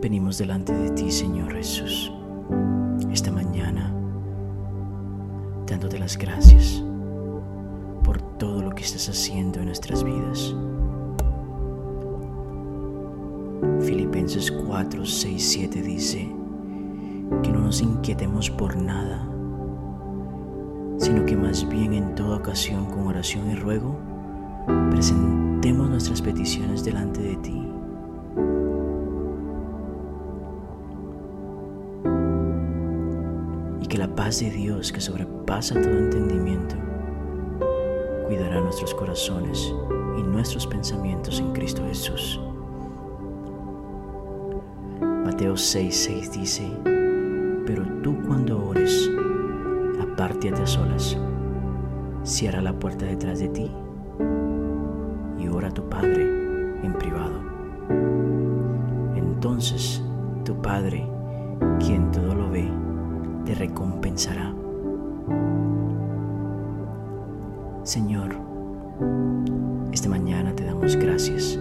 Venimos delante de ti, Señor Jesús, esta mañana, dándote las gracias por todo lo que estás haciendo en nuestras vidas. Filipenses 4, 6, 7 dice que no nos inquietemos por nada, sino que más bien en toda ocasión con oración y ruego presentemos nuestras peticiones delante de ti. La paz de Dios que sobrepasa todo entendimiento cuidará nuestros corazones y nuestros pensamientos en Cristo Jesús. Mateo 6:6 dice, pero tú cuando ores, apártate a solas, cierra la puerta detrás de ti y ora a tu Padre en privado. Entonces tu Padre, quien todo lo ve, te recompensará. Señor, esta mañana te damos gracias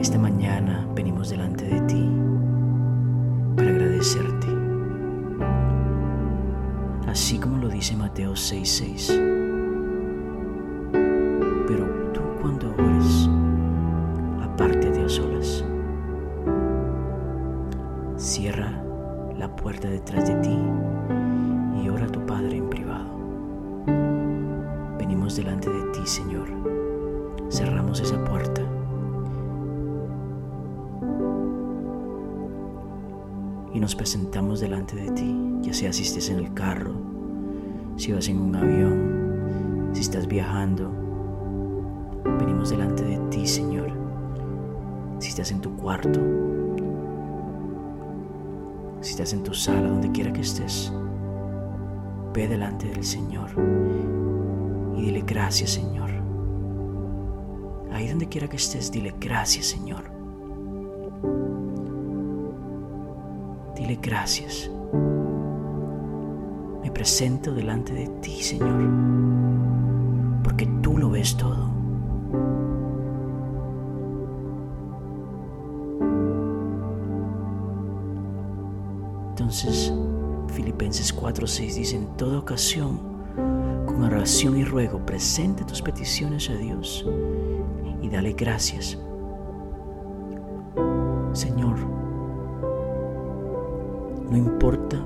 esta mañana venimos delante de ti para agradecerte. Así como lo dice Mateo 6:6. Pero y nos presentamos delante de ti, ya sea si estés en el carro, si vas en un avión, si estás viajando. Venimos delante de ti, Señor. Si estás en tu cuarto, si estás en tu sala, donde quiera que estés, ve delante del Señor y dile gracias, Señor. Ahí donde quiera que estés, dile gracias, Señor. Dile gracias. Me presento delante de ti, Señor, porque tú lo ves todo. Entonces, Filipenses 4:6 dice, en toda ocasión, con oración y ruego, presente tus peticiones a Dios y dale gracias. Señor, no importa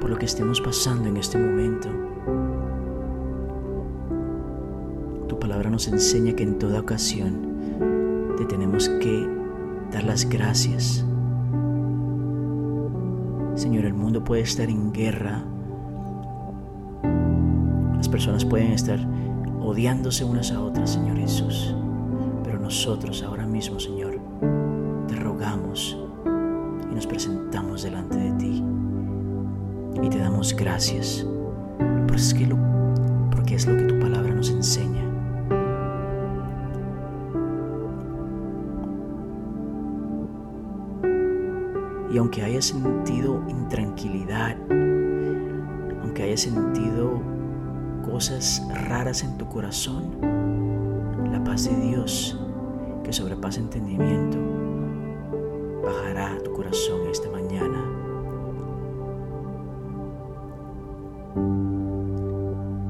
por lo que estemos pasando en este momento. Tu palabra nos enseña que en toda ocasión te tenemos que dar las gracias. Señor, el mundo puede estar en guerra. Las personas pueden estar odiándose unas a otras, Señor Jesús. Pero nosotros ahora mismo, Señor, presentamos delante de ti y te damos gracias porque es, lo que tu palabra nos enseña. Y aunque haya sentido intranquilidad, aunque haya sentido cosas raras en tu corazón, la paz de Dios que sobrepasa entendimiento bajará tu corazón esta mañana.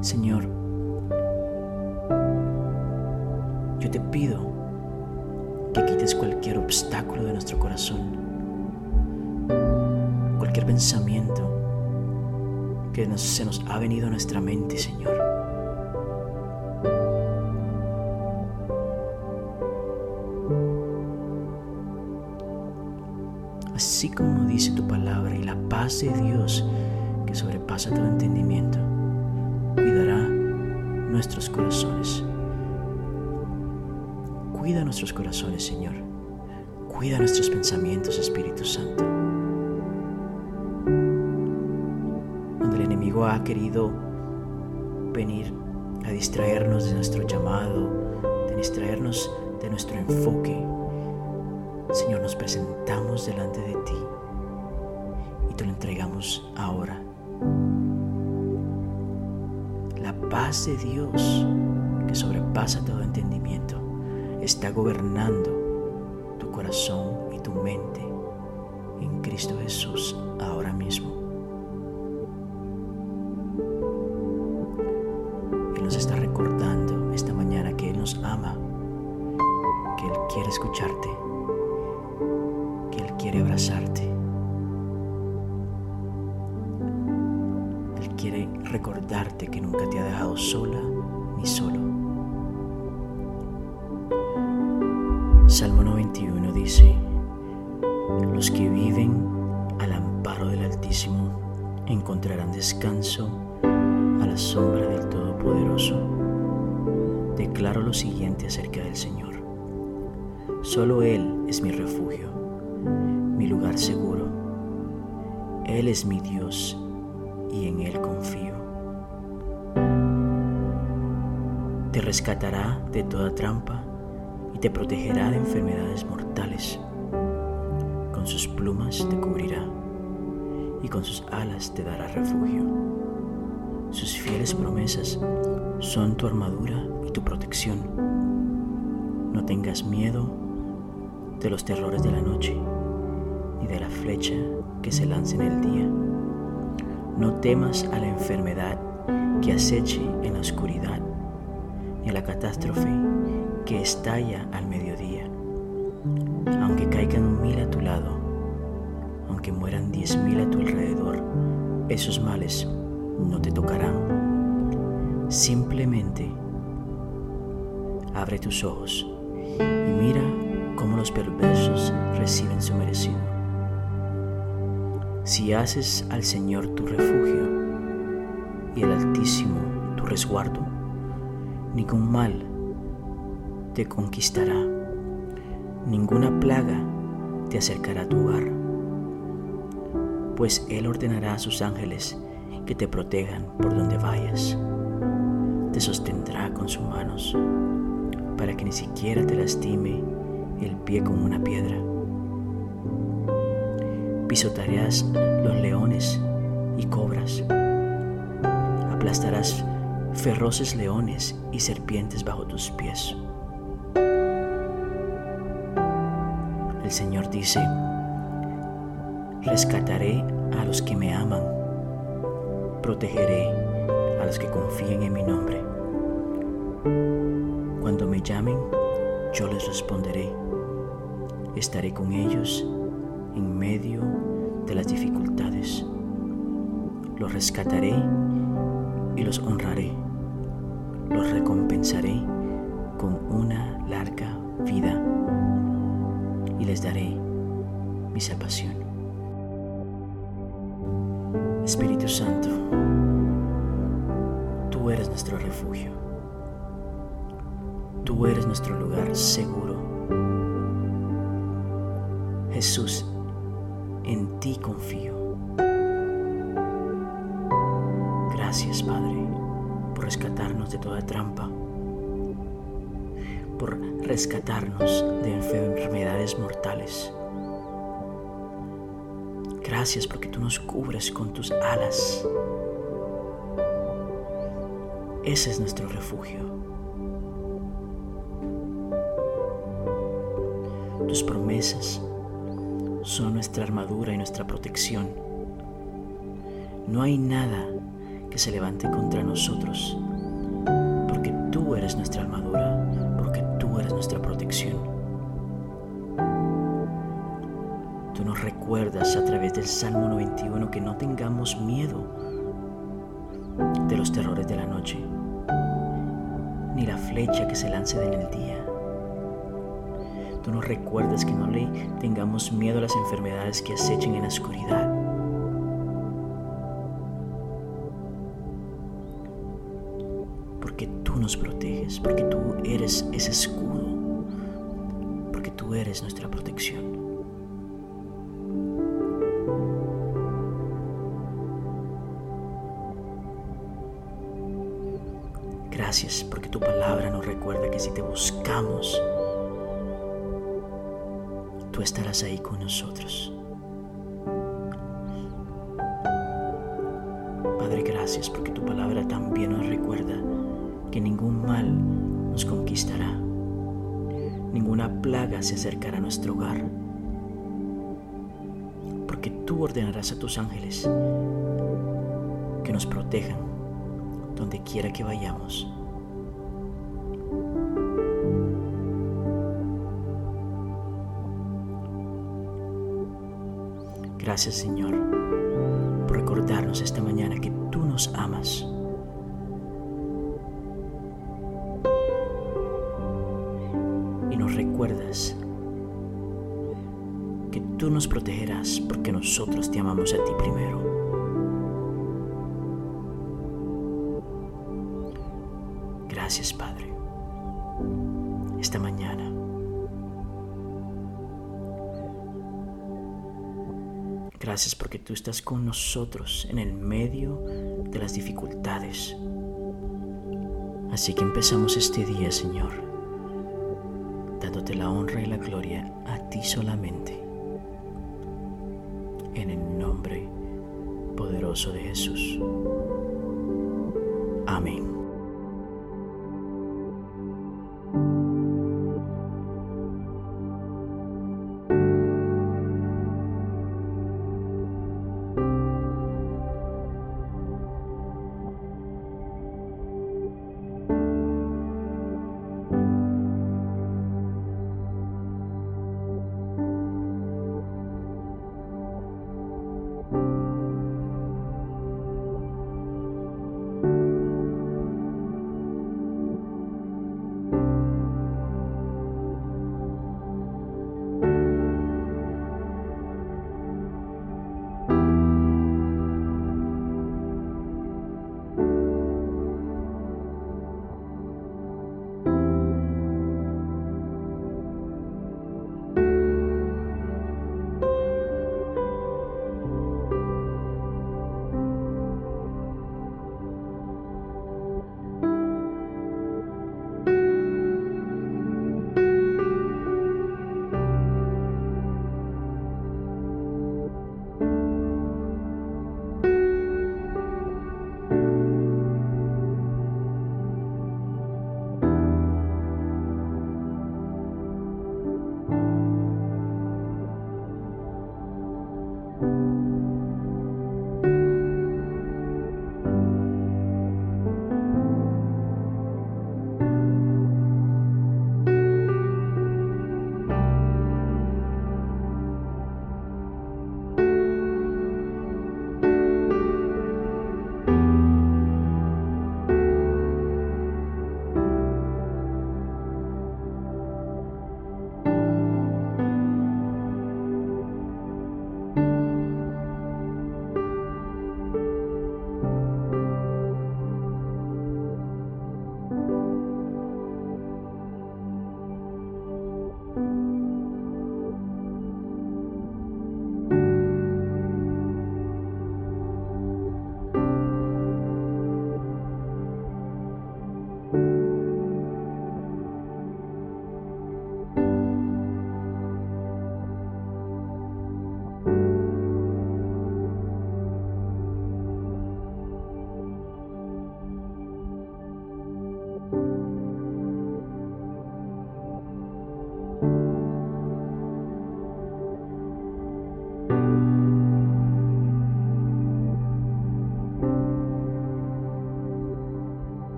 Señor, yo te pido que quites cualquier obstáculo de nuestro corazón, cualquier pensamiento que se nos ha venido a nuestra mente, Señor. Así como dice tu palabra, y la paz de Dios que sobrepasa todo entendimiento, cuidará nuestros corazones. Cuida nuestros corazones, Señor. Cuida nuestros pensamientos, Espíritu Santo. Cuando el enemigo ha querido venir a distraernos de nuestro llamado, de distraernos de nuestro enfoque, Señor, nos presentamos delante de ti y te lo entregamos ahora. La paz de Dios, que sobrepasa todo entendimiento, está gobernando corazón y tu mente en Cristo Jesús ahora mismo. Los que viven al amparo del Altísimo encontrarán descanso a la sombra del Todopoderoso. Declaro lo siguiente acerca del Señor. Solo Él es mi refugio, mi lugar seguro. Él es mi Dios y en Él confío. Te rescatará de toda trampa y te protegerá de enfermedades mortales. Con sus plumas te cubrirá y con sus alas te dará refugio. Sus fieles promesas son tu armadura y tu protección. No tengas miedo de los terrores de la noche, ni de la flecha que se lance en el día. No temas a la enfermedad que aceche en la oscuridad, ni a la catástrofe que estalla al mediodía. Aunque caigan mil a tu lado, aunque mueran diez mil a tu alrededor, esos males no te tocarán. Simplemente abre tus ojos y mira cómo los perversos reciben su merecido. Si haces al Señor tu refugio y el Altísimo tu resguardo, ningún mal te conquistará. Ninguna plaga te acercará a tu hogar, pues Él ordenará a sus ángeles que te protejan por donde vayas. Te sostendrá con sus manos para que ni siquiera te lastime el pie con una piedra. Pisotarás los leones y cobras. Aplastarás feroces leones y serpientes bajo tus pies. El Señor dice, rescataré a los que me aman, protegeré a los que confíen en mi nombre. Cuando me llamen, yo les responderé. Estaré con ellos en medio de las dificultades. Los rescataré y los honraré. Los recompensaré con una larga vida y les daré mi salvación. Espíritu Santo, tú eres nuestro refugio. Tú eres nuestro lugar seguro. Jesús, en ti confío. Gracias, Padre, por rescatarnos de toda trampa por rescatarnos de enfermedades mortales. Gracias porque tú nos cubres con tus alas. Ese es nuestro refugio. Tus promesas son nuestra armadura y nuestra protección. No hay nada que se levante contra nosotros, porque tú eres nuestra armadura nuestra protección. Tú nos recuerdas a través del Salmo 91 que no tengamos miedo de los terrores de la noche, ni la flecha que se lance en el día. Tú nos recuerdas que no le tengamos miedo a las enfermedades que acechen en la oscuridad. Porque tú nos proteges, porque tú eres ese escudo, eres nuestra protección. Gracias porque tu palabra nos recuerda que si te buscamos, tú estarás ahí con nosotros. Padre, gracias porque tu palabra también nos recuerda que ningún mal nos conquistará. Ninguna plaga se acercará a nuestro hogar, porque tú ordenarás a tus ángeles que nos protejan donde quiera que vayamos. Gracias Señor por recordarnos esta mañana que tú nos amas. Y nos recuerdas que tú nos protegerás porque nosotros te amamos a ti primero. Gracias Padre. Esta mañana Gracias porque tú estás con nosotros en el medio de las dificultades. Así que empezamos este día, Señor, dándote la honra y la gloria a ti solamente. En el nombre poderoso de Jesús. Amén.